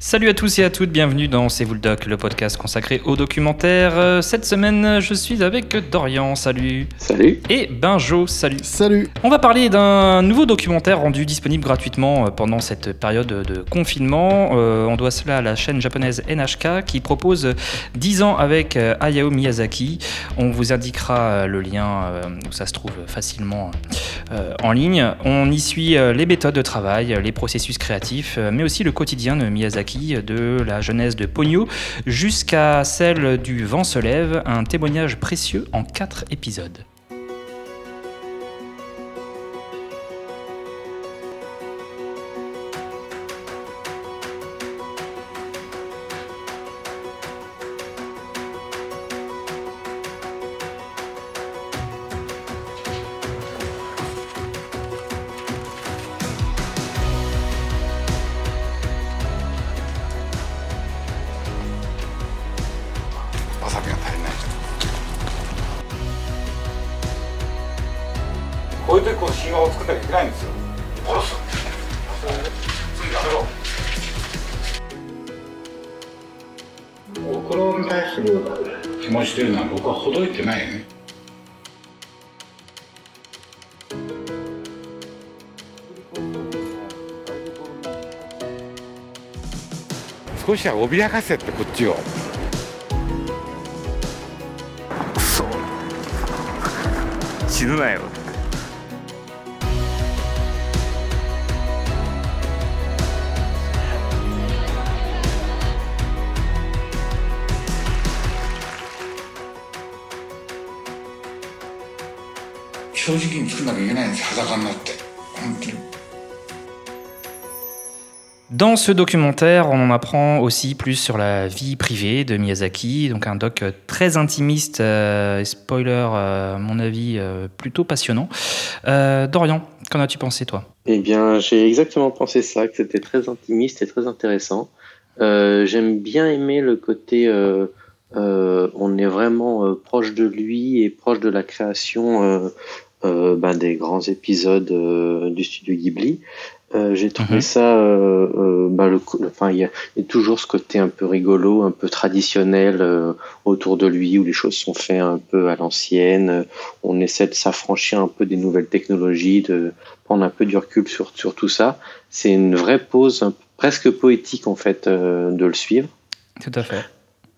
Salut à tous et à toutes, bienvenue dans C'est vous le doc, le podcast consacré au documentaire. Euh, Cette semaine, je suis avec Dorian, salut. Salut. Et Benjo, salut. Salut. On va parler d'un nouveau documentaire rendu disponible gratuitement euh, pendant cette période de confinement. Euh, on doit cela à la chaîne japonaise NHK qui propose 10 ans avec Hayao Miyazaki. On vous indiquera le lien où ça se trouve facilement en ligne. On y suit les méthodes de travail, les processus créatifs, mais aussi le quotidien de Miyazaki, de la jeunesse de Pogno jusqu'à celle du vent se lève, un témoignage précieux en 4 épisodes. でこう神話を作ったりでないんですよ。下ろす次やめろ。おろに対する気持ちというのは僕はほどいてないね。少しは脅かせってこっちを。くそ。死ぬなよ。Dans ce documentaire, on en apprend aussi plus sur la vie privée de Miyazaki, donc un doc très intimiste, euh, et spoiler, euh, à mon avis, euh, plutôt passionnant. Euh, Dorian, qu'en as-tu pensé toi? Eh bien, j'ai exactement pensé ça, que c'était très intimiste et très intéressant. Euh, J'aime bien aimer le côté, euh, euh, on est vraiment euh, proche de lui et proche de la création euh, euh, ben, des grands épisodes euh, du studio Ghibli. Euh, j'ai trouvé Mhm. ça, euh, euh, ben, le, co- enfin, il y, a il y a toujours ce côté un peu rigolo, un peu traditionnel euh, autour de lui, où les choses sont faites un peu à l'ancienne. Euh, On essaie de s'affranchir un peu des nouvelles technologies, de prendre un peu du recul sur, sur tout ça. C'est une vraie pause un- presque poétique en fait euh, de le suivre. Tout à fait.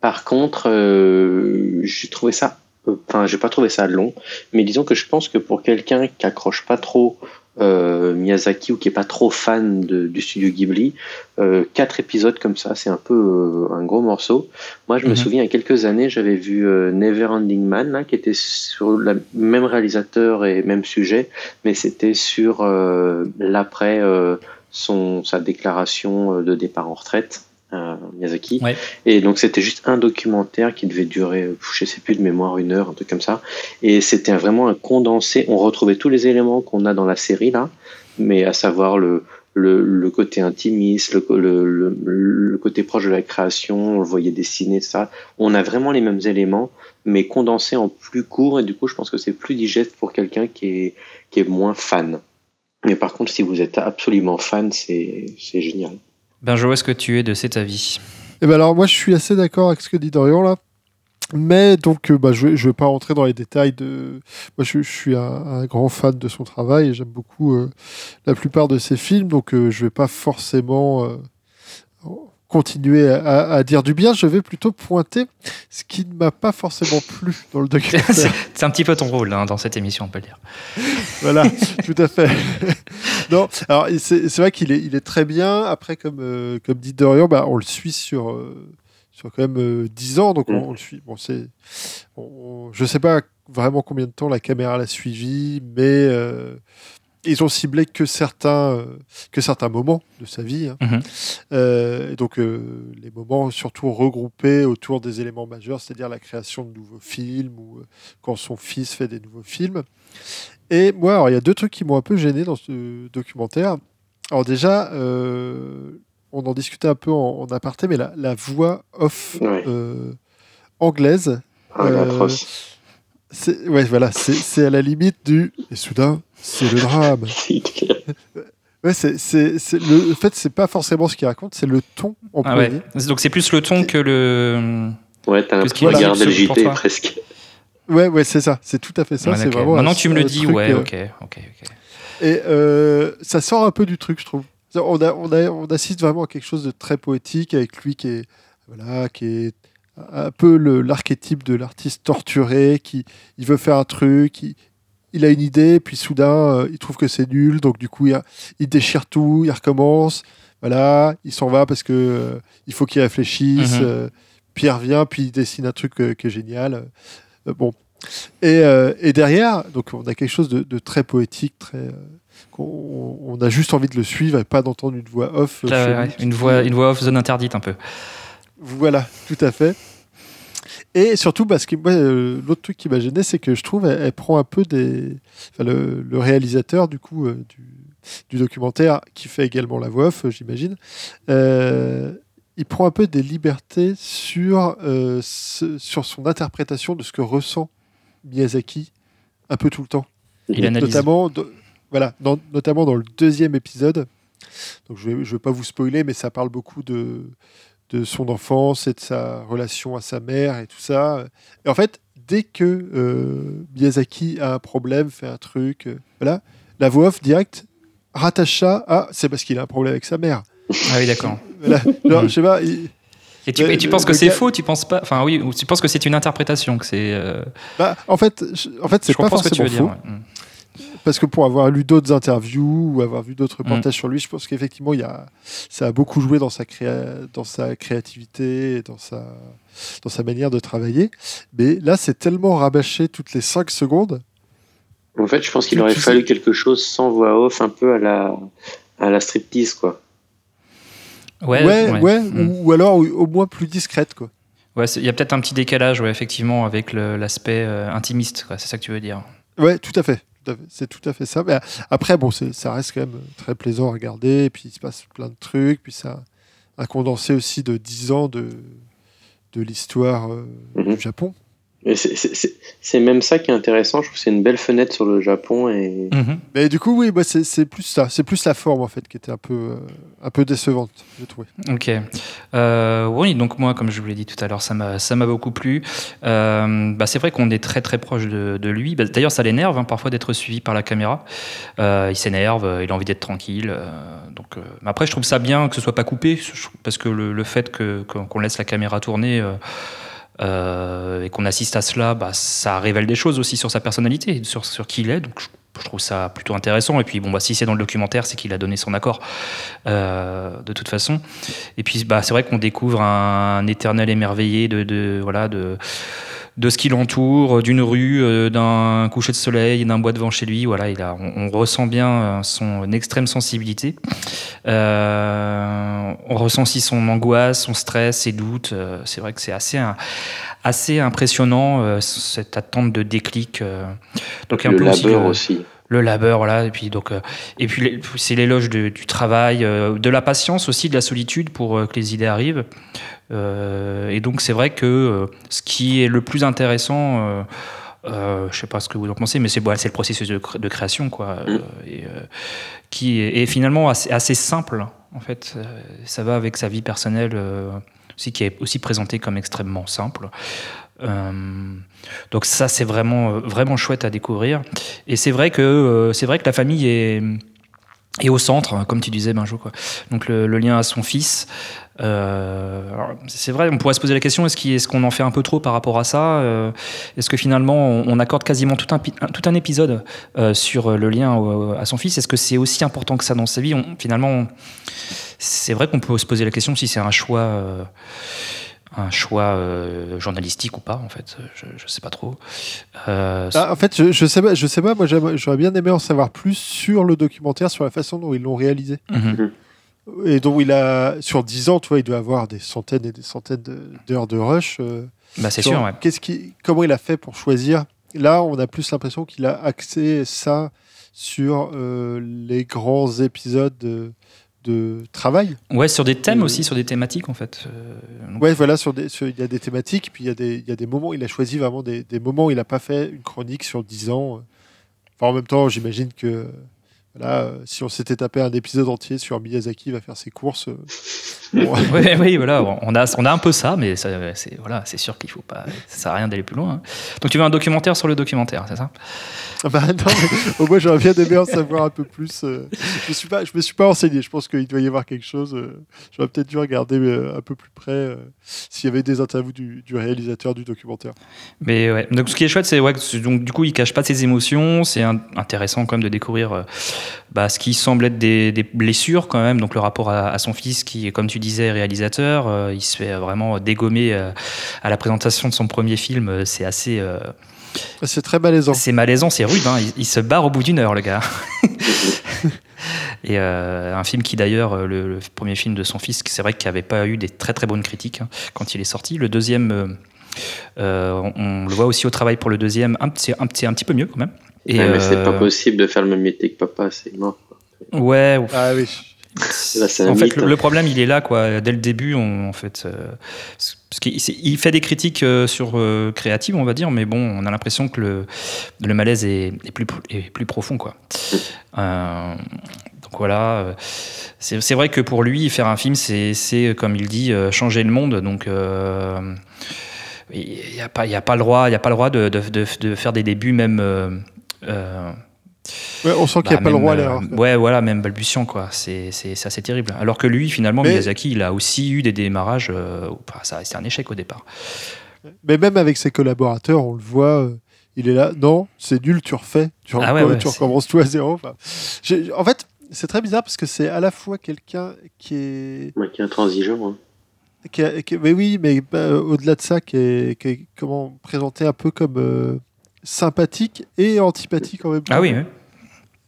Par contre, euh, j'ai trouvé ça, euh, enfin, j'ai pas trouvé ça long, mais disons que je pense que pour quelqu'un qui accroche pas trop euh, Miyazaki ou qui est pas trop fan de- du studio Ghibli, euh, quatre épisodes comme ça, c'est un peu euh, un gros morceau. Moi, je me Mhm. souviens, il y a quelques années, j'avais vu euh, Neverending Man, là, qui était sur le même réalisateur et même sujet, mais c'était sur euh, l'après euh, son sa déclaration de départ en retraite. Euh, Miyazaki. Ouais. Et donc c'était juste un documentaire qui devait durer, je sais plus de mémoire, une heure, un truc comme ça. Et c'était vraiment un condensé. On retrouvait tous les éléments qu'on a dans la série là, mais à savoir le, le, le côté intimiste, le, le, le, le côté proche de la création, on le voyait dessiner, ça. On a vraiment les mêmes éléments, mais condensés en plus court. Et du coup, je pense que c'est plus digeste pour quelqu'un qui est, qui est moins fan. Mais par contre, si vous êtes absolument fan, c'est c'est génial. Benjo, est-ce que tu es de cet avis? Et ben alors moi je suis assez d'accord avec ce que dit Dorian là. Mais donc euh, bah, je je vais pas rentrer dans les détails de. Moi je, suis un, grand fan de son travail et j'aime beaucoup euh, la plupart de ses films donc euh, je vais pas forcément continuer à, dire du bien. Je vais plutôt pointer ce qui ne m'a pas forcément plu dans le documentaire. c'est un petit peu ton rôle hein, dans cette émission, on peut le dire. voilà, tout à fait. non, alors c'est vrai qu'il est, il est très bien. Après, comme, euh, comme dit Dorian, bah, on le suit sur, euh, sur quand même euh, 10 ans, donc on, Mm. on le suit. Bon, c'est, je sais pas vraiment combien de temps la caméra l'a suivi, mais euh, ils ont ciblé que certains, euh, que certains moments de sa vie. hein. Mhm. Euh, et donc, euh, les moments surtout regroupés autour des éléments majeurs, c'est-à-dire la création de nouveaux films ou euh, quand son fils fait des nouveaux films. Et moi, alors, il y a deux trucs qui m'ont un peu gêné dans ce documentaire. Alors déjà, euh, on en discutait un peu en, en aparté, mais la, la voix off Ouais. euh, anglaise, Ah, Euh, c'est ouais, voilà, c'est à la limite du. Et soudain, c'est le drame. Ouais, c'est, c'est, c'est le, en fait, c'est pas forcément ce qu'il raconte, c'est le ton employé. Ah ouais. Donc c'est plus le ton que le. Ouais, t'as l'impression de regarder le JT presque. Ouais, ouais, c'est ça. C'est tout à fait ça. Ouais, c'est vraiment Maintenant que tu me le dis, truc, ouais, euh, ok, ok, ok. Et euh, ça sort un peu du truc, je trouve. On, a, on, a, on assiste vraiment à quelque chose de très poétique avec lui qui est, voilà, qui est un peu le- l'archétype de l'artiste torturé, qui il veut faire un truc, il, il a une idée, puis soudain, euh, il trouve que c'est nul, donc du coup, il, il déchire tout, il recommence, voilà, il s'en va parce que euh, il faut qu'il réfléchisse, Mhm. euh, puis il revient, puis il dessine un truc qui est génial. Bon. Et, et derrière, donc on a quelque chose de, de très poétique, très, on a juste envie de le suivre et pas d'entendre une voix off. Là, ouais, une voix, une voix off zone interdite un peu. Voilà, tout à fait. Et surtout, parce que euh, l'autre truc qui m'a gêné, c'est que je trouve elle, elle prend un peu des. Enfin, le, le réalisateur du coup euh, du, du documentaire, qui fait également la voix off, euh, j'imagine, euh, il prend un peu des libertés sur, ce- sur son interprétation de ce que ressent Miyazaki un peu tout le temps. Il analyse. Notamment, de- voilà, dans- notamment dans le deuxième épisode. Donc je ne vais, vais pas vous spoiler, mais ça parle beaucoup de, de son enfance et de sa relation à sa mère et tout ça. Et en fait, dès que euh, Miyazaki a un problème, fait un truc, euh, voilà, la voix off directe rattache ça à c'est parce qu'il a un problème avec sa mère. Ah oui, d'accord. Voilà. Genre, je sais pas, il- Et tu, et penses que c'est faux Tu penses pas Enfin oui, ou tu penses que c'est une interprétation, que c'est. euh, bah, en fait, je- en fait, c'est pas comprends ce que tu forcément veux faux. dire. ouais. Mm. parce que pour avoir lu d'autres interviews ou avoir vu d'autres Mm. reportages sur lui, je pense qu'effectivement, il y a, ça a beaucoup joué dans sa, créa- dans sa créativité et dans sa, dans sa manière de travailler. Mais là, c'est tellement rabâché toutes les 5 secondes. En fait, je pense qu'il aurait fallu sais- quelque chose sans voix off, un peu à la, à la striptease, quoi. Ouais, ouais, ouais. ouais, Mm. ou, ou alors au, moins plus discrète. Quoi. Ouais, il y a peut-être un petit décalage, ouais, effectivement, avec l'aspect euh, intimiste, quoi, c'est ça que tu veux dire. Ouais, tout à fait. C'est tout à fait ça. Mais après, bon, ça reste quand même très plaisant à regarder. Et puis, il se passe plein de trucs. Puis, ça un condensé aussi de 10 ans de, de l'histoire euh, Mhm. du Japon. C'est- même ça qui est intéressant. Je trouve que c'est une belle fenêtre sur le Japon et Mhm. Mais du coup, oui, moi, c'est plus ça. C'est plus la forme, en fait, qui était un peu, euh, un peu décevante, j'ai trouvé. Ok. Euh, oui, donc moi, comme je vous l'ai dit tout à l'heure, ça m'a ça m'a beaucoup plu. Euh, bah, c'est vrai qu'on est très très proche de, de lui. Bah, D'ailleurs, ça l'énerve hein, parfois d'être suivi par la caméra. Euh, il s'énerve, il a envie d'être tranquille. euh, donc, euh, mais après, je trouve ça bien que ce soit pas coupé, parce que le, le fait que- qu'on qu'on laisse la caméra tourner. Euh, et qu'on assiste à cela, bah, ça révèle des choses aussi sur sa personnalité, sur, sur qui il est. Donc je, trouve ça plutôt intéressant. Et puis bon, bah, si c'est dans le documentaire, c'est qu'il a donné son accord euh, de toute façon. Et puis bah, c'est vrai qu'on découvre un, éternel émerveillé de, de voilà de de ce qui l'entoure, d'une rue, euh, d'un coucher de soleil, d'un bois devant chez lui. Voilà, il a, on, on ressent bien euh, son extrême sensibilité. Euh, on ressent aussi son angoisse, son stress, ses doutes. Euh, c'est vrai que c'est assez, assez impressionnant euh, cette attente de déclic. euh. donc un le peu labeur aussi. Le labeur, voilà, et puis donc, euh, et puis c'est l'éloge du travail, euh, de la patience aussi, de la solitude pour euh, que les idées arrivent. Et donc c'est vrai que ce qui est le plus intéressant, euh, je sais pas ce que vous en pensez, mais c'est bon, c'est le processus de, cré- de création, quoi, Mm. euh, et euh, qui est, est finalement assez, assez simple en fait. Ça va avec sa vie personnelle aussi, qui est aussi présentée comme extrêmement simple. Euh, donc ça c'est vraiment euh, vraiment chouette à découvrir. Et c'est vrai que euh, vrai que la famille est est au centre, hein, comme tu disais, Benjo. Quoi. Donc le, lien à son fils. C'est vrai, on pourrait se poser la question est-ce est-ce qu'on en fait un peu trop par rapport à ça Est-ce que finalement on, accorde quasiment tout un, tout un épisode sur le lien à son fils? Est-ce que c'est aussi important que ça dans sa vie? Finalement, c'est vrai qu'on peut se poser la question si c'est un choix. Un choix euh, journalistique ou pas en fait je, je sais pas trop Euh, Ah, en fait, je, je sais pas, je sais pas. Moi, j'aimerais- j'aurais bien aimé en savoir plus sur le documentaire, sur la façon dont ils l'ont réalisé. mhm. Et dont il a, sur 10 ans, tu vois, il doit avoir des centaines et des centaines d'heures de rush. euh, bah c'est sûr ouais. qu'est-ce qui, comment il a fait pour choisir Là, on a plus l'impression qu'il a axé ça sur euh, les grands épisodes de, travail. Ouais, sur des thèmes Euh, aussi, sur des thématiques en fait. Euh, Ouais, voilà, sur des, il y a des thématiques, puis il y a des, il y a des moments, il a choisi vraiment des, des moments où il n'a pas fait une chronique sur 10 ans. Enfin, en même temps, j'imagine que Là, euh, si on s'était tapé un épisode entier sur Miyazaki va faire ses courses. euh, bon, oui, oui, voilà, on a, on a un peu ça, mais c'est voilà, c'est sûr qu'il faut pas, ça sert à rien d'aller plus loin. hein. Donc tu veux un documentaire sur le documentaire, c'est ça? Bah non, mais au moins j'aurais bien aimé en savoir un peu plus. euh. Je me suis pas, je me suis pas renseigné. Je pense qu'il doit y avoir quelque chose. euh. J'aurais peut-être dû regarder un peu plus près euh, s'il y avait des interviews du, du réalisateur du documentaire. Mais ouais. Donc ce qui est chouette, c'est ouais, donc du coup il cache pas ses émotions. C'est intéressant quand même de découvrir bah, ce qui semble être des, des blessures quand même. Donc le rapport à, à son fils qui, comme tu disais, réalisateur, euh, il se fait vraiment dégommer euh, à la présentation de son premier film. Euh, C'est assez, euh, C'est très malaisant. c'est malaisant, c'est rude. hein. Il, il se barre au bout d'une heure, le gars. Et euh, un film qui d'ailleurs, euh, le, le premier film de son fils, c'est vrai qu'il n'avait pas eu des très très bonnes critiques hein, quand il est sorti. Le deuxième, euh, euh, on, on le voit aussi au travail pour le deuxième, un, petit- un, un petit peu mieux quand même. Et, Ouais, mais c'est pas euh, possible de faire le même métier que papa, c'est mort. Ouais, Ah oui. Là, en fait, mythe. le, le problème, il est là, quoi. Dès le début, on, en fait, euh, parce qu'il il fait des critiques euh, sur euh, créatives, on va dire, mais bon, on a l'impression que le, le malaise est, est plus, est plus profond, quoi. Euh, donc voilà, euh, c'est c'est vrai que pour lui, faire un film, c'est, c'est, comme il dit, euh, changer le monde. Donc euh, il n'y a pas, il y a pas le droit, il y a pas le droit de, de, de, de faire des débuts même. Euh, euh, Ouais, on sent qu'il n'y a bah, pas le même, droit à euh, l'erreur. ouais, voilà, même balbutiant, quoi. C'est c'est- c'est assez terrible. Alors que lui, finalement, Mais- Miyazaki, il a aussi eu des démarrages. euh, ça restait un échec au départ. Mais même avec ses collaborateurs, on le voit. euh, il est là. Non, c'est nul, tu refais. Tu, Ah ouais, tu c'est- recommences tout à zéro. Enfin, j'ai- en fait, c'est très bizarre parce que c'est à la fois quelqu'un qui est Moi qui est intransigeant. hein. qui a- qui- mais oui, mais euh, au-delà de ça, qui est, qui est, comment présenté un peu comme euh, sympathique et antipathique en même temps. Ah oui, oui.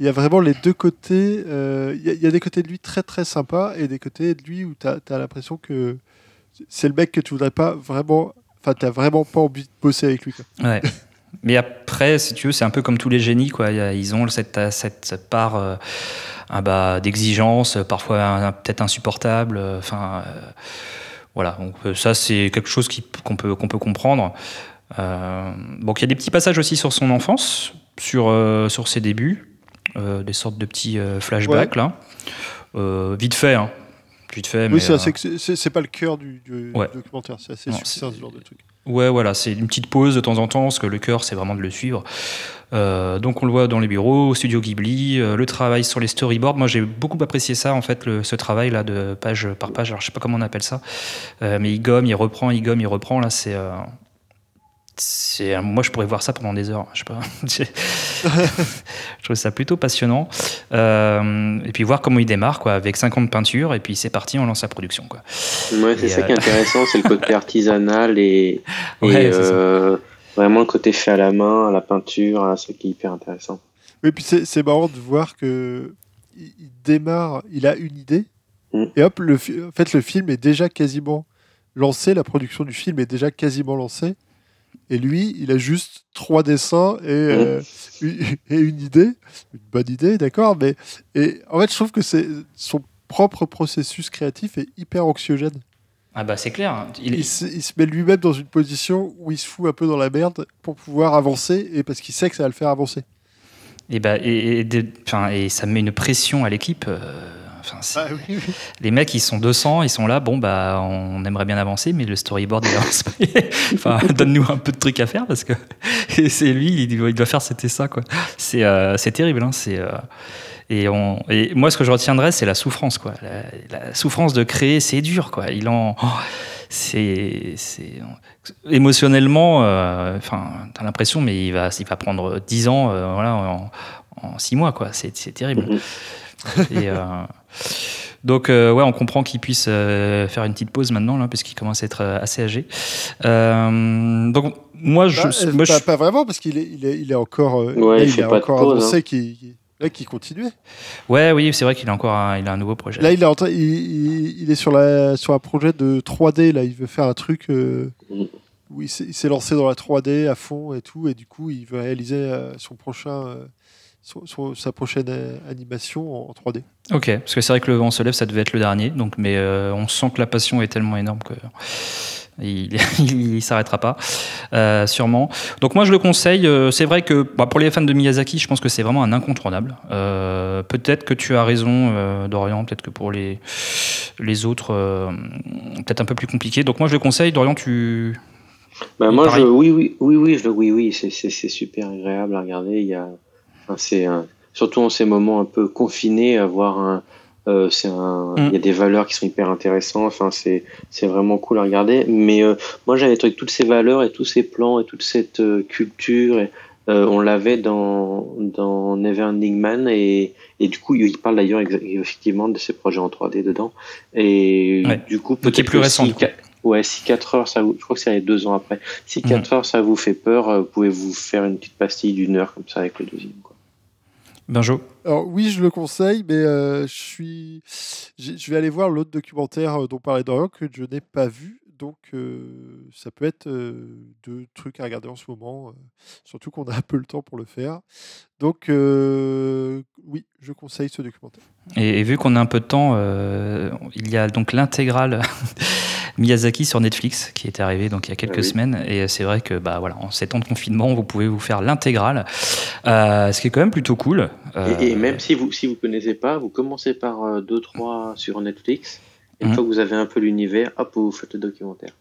Il y a vraiment les deux côtés. euh, il, y a, il y a des côtés de lui très très sympas et des côtés de lui où tu as, l'impression que c'est le mec que tu voudrais pas vraiment. Enfin, tu vraiment pas envie de bosser avec lui. quoi. Ouais. Mais après, si tu veux, c'est un peu comme tous les génies, quoi. Ils ont cette, cette part euh, ah bah, d'exigence, parfois peut-être insupportable. euh, Enfin, euh, voilà. Donc ça, c'est quelque chose qu'on peut, qu'on peut comprendre. Euh, donc il y a des petits passages aussi sur son enfance, sur, euh, sur ses débuts, euh, des sortes de petits flashbacks là. Vite fait, hein. Vite fait, mais, oui, c'est pas le cœur du, du- du Ouais. documentaire. C'est assez Non, succinct ce genre de truc. Ouais, voilà, c'est une petite pause de temps en temps, parce que le cœur, c'est vraiment de le suivre. Euh, donc on le voit dans les bureaux, au studio Ghibli, euh, le travail sur les storyboards. Moi, j'ai beaucoup apprécié ça, en fait, le- ce travail-là de page par page. Alors, je sais pas comment on appelle ça, Euh, mais il gomme, il reprend, il gomme, il reprend. Là, c'est. Euh, c'est, moi, je pourrais voir ça pendant des heures. Je sais pas. je trouve ça plutôt passionnant. Euh, et puis voir comment il démarre, quoi, avec 50 peintures, et puis c'est parti, on lance la production, quoi. Ouais, c'est ça euh, qui est intéressant, c'est le côté artisanal et, et, Ouais, c'est ça. euh, vraiment le côté fait à la main, à la peinture, à ce qui est hyper intéressant. Oui, puis c'est c'est marrant de voir que il démarre, il a une idée, Mm. et hop, le, en fait, le film est déjà quasiment lancé, la production du film est déjà quasiment lancée, et lui, il a juste trois dessins et, euh, une, et une idée, une bonne idée, d'accord, mais et en fait, je trouve que c'est son propre processus créatif est hyper anxiogène. Ah bah c'est clair. hein. Il se, il se met lui-même dans une position où il se fout un peu dans la merde pour pouvoir avancer, et parce qu'il sait que ça va le faire avancer. Et, bah, et, et de- et ça met une pression à l'équipe. euh, enfin, Ah oui, oui. Les mecs, ils sont 200, ils sont là, bon, bah, on aimerait bien avancer, mais le storyboard, il avance pas. enfin, donne-nous un peu de trucs à faire parce que c'est lui, il doit, il doit faire c'était ça, quoi. C'est euh, terrible, hein, c'est. euh, et, on, et moi, ce que je retiendrai, c'est la souffrance, quoi. La, la souffrance de créer, c'est dur, quoi. Il en. oh, c'est. Émotionnellement, euh, enfin, t'as l'impression, mais il va, il va prendre 10 ans, euh, voilà, en, 6 mois, quoi. C'est c'est terrible. Mhm. Et, euh, donc, euh, ouais, on comprend qu'il puisse euh, faire une petite pause maintenant, là, puisqu'il commence à être assez âgé. Euh, donc, moi, je. Bah, moi, pas, je- pas vraiment, parce qu'il est, il est, il est encore, Ouais, il il fait a pas de encore pause, annoncé hein. qu'il qu'il continuait. Ouais, oui, c'est vrai qu'il a encore un, il a un nouveau projet. Là, il est, en train- il, il- il est sur, la, sur un projet de 3D. Là, il veut faire un truc euh, Mhm. où il s'est lancé dans la 3D à fond et tout, et du coup, il veut réaliser euh, son prochain, son- sa prochaine animation en 3D. Ok, parce que c'est vrai que le vent se lève, ça devait être le dernier, donc, mais euh, on sent que la passion est tellement énorme que Il, il, s'arrêtera pas, euh, sûrement. Donc moi je le conseille. Euh, c'est vrai que bah, pour les fans de Miyazaki, je pense que c'est vraiment un incontournable. Euh, peut-être que tu as raison, Dorian. Peut-être que pour les les autres, peut-être un peu plus compliqué. Donc moi je le conseille. Dorian, tu bah, moi, je, oui, oui, oui, oui, je, oui, oui, c'est super agréable à regarder. Il y a, c'est surtout en ces moments un peu confinés, avoir un, euh, c'est un, il y a mm. des valeurs qui sont hyper intéressantes. Enfin, c'est, c'est vraiment cool à regarder. Mais euh, moi, j'avais trouvé toutes ces valeurs et tous ces plans et toute cette euh, culture. Et, on l'avait dans, dans Neverending Man et, et du coup, il parle d'ailleurs effectivement de ses projets en 3D dedans. Et du coup, peut-être plus récent. Ouais, si 4 heures, ça vous, je crois que c'est deux ans après. Si 4 mm. heures, ça vous fait peur, vous pouvez vous faire une petite pastille d'une heure comme ça avec le deuxième. Quoi. Benjo Alors oui, je le conseille, mais euh, je suis, je vais aller voir l'autre documentaire euh, dont parlait Dorian que je n'ai pas vu. Donc euh, ça peut être deux trucs à regarder en ce moment, surtout qu'on a un peu le temps pour le faire. Donc oui, je conseille ce documentaire. Et, vu qu'on a un peu de temps, il y a donc l'intégrale Miyazaki sur Netflix qui est arrivé donc il y a quelques ah semaines et c'est vrai que bah voilà en ces temps de confinement vous pouvez vous faire l'intégrale euh, ce qui est quand même plutôt cool et, euh, même si vous si vous connaissez pas vous commencez par 2 euh, 3 sur Netflix et une mhm. fois que vous avez un peu l'univers hop vous faites le documentaire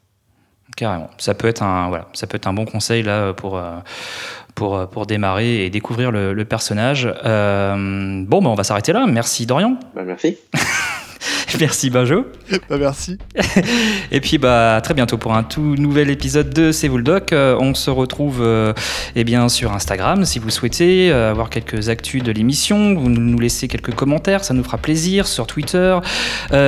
carrément ça peut être un voilà ça peut être un bon conseil là pour pour, pour démarrer et découvrir le, personnage. bon, bah on va s'arrêter là. Merci Dorian. Bah, merci. Merci Benjo. Bah, merci. Et puis bah très bientôt pour un tout nouvel épisode de C'est vous le doc. Euh, on se retrouve euh, eh bien sur Instagram si vous souhaitez euh, avoir quelques actus de l'émission. Vous nous laissez quelques commentaires, ça nous fera plaisir. Sur Twitter,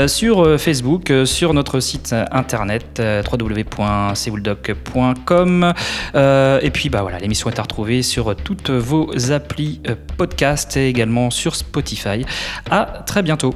sur Facebook, sur notre site internet www.cvouledoc.com. et puis bah voilà, l'émission est à retrouver sur toutes vos applis podcast et également sur Spotify. À très bientôt.